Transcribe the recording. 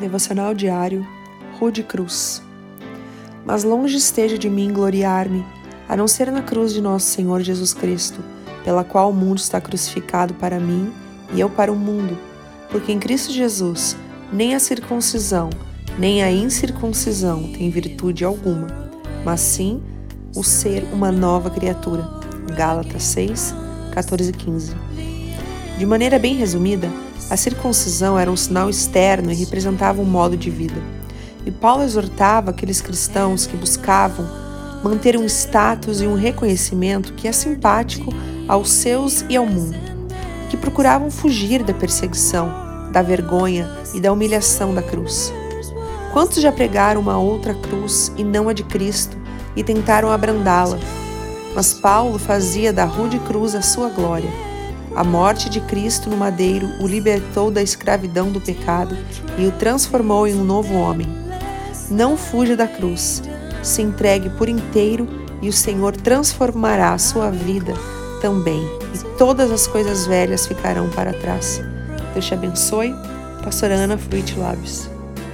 Devocional diário Rude Cruz. Mas longe esteja de mim gloriar-me, a não ser na cruz de nosso Senhor Jesus Cristo, pela qual o mundo está crucificado para mim e eu para o mundo, porque em Cristo Jesus nem a circuncisão, nem a incircuncisão tem virtude alguma, mas sim o ser uma nova criatura. Gálatas 6, 14 e 15. De maneira bem resumida, a circuncisão era um sinal externo e representava um modo de vida. E Paulo exortava aqueles cristãos que buscavam manter um status e um reconhecimento que é simpático aos seus e ao mundo, que procuravam fugir da perseguição, da vergonha e da humilhação da cruz. Quantos já pregaram uma outra cruz e não a de Cristo e tentaram abrandá-la? Mas Paulo fazia da rude cruz a sua glória a morte de Cristo no madeiro o libertou da escravidão do pecado e o transformou em um novo homem. Não fuja da cruz, se entregue por inteiro e o Senhor transformará a sua vida também, e todas as coisas velhas ficarão para trás. Deus te abençoe. Pastora Ana Fruit Lábios.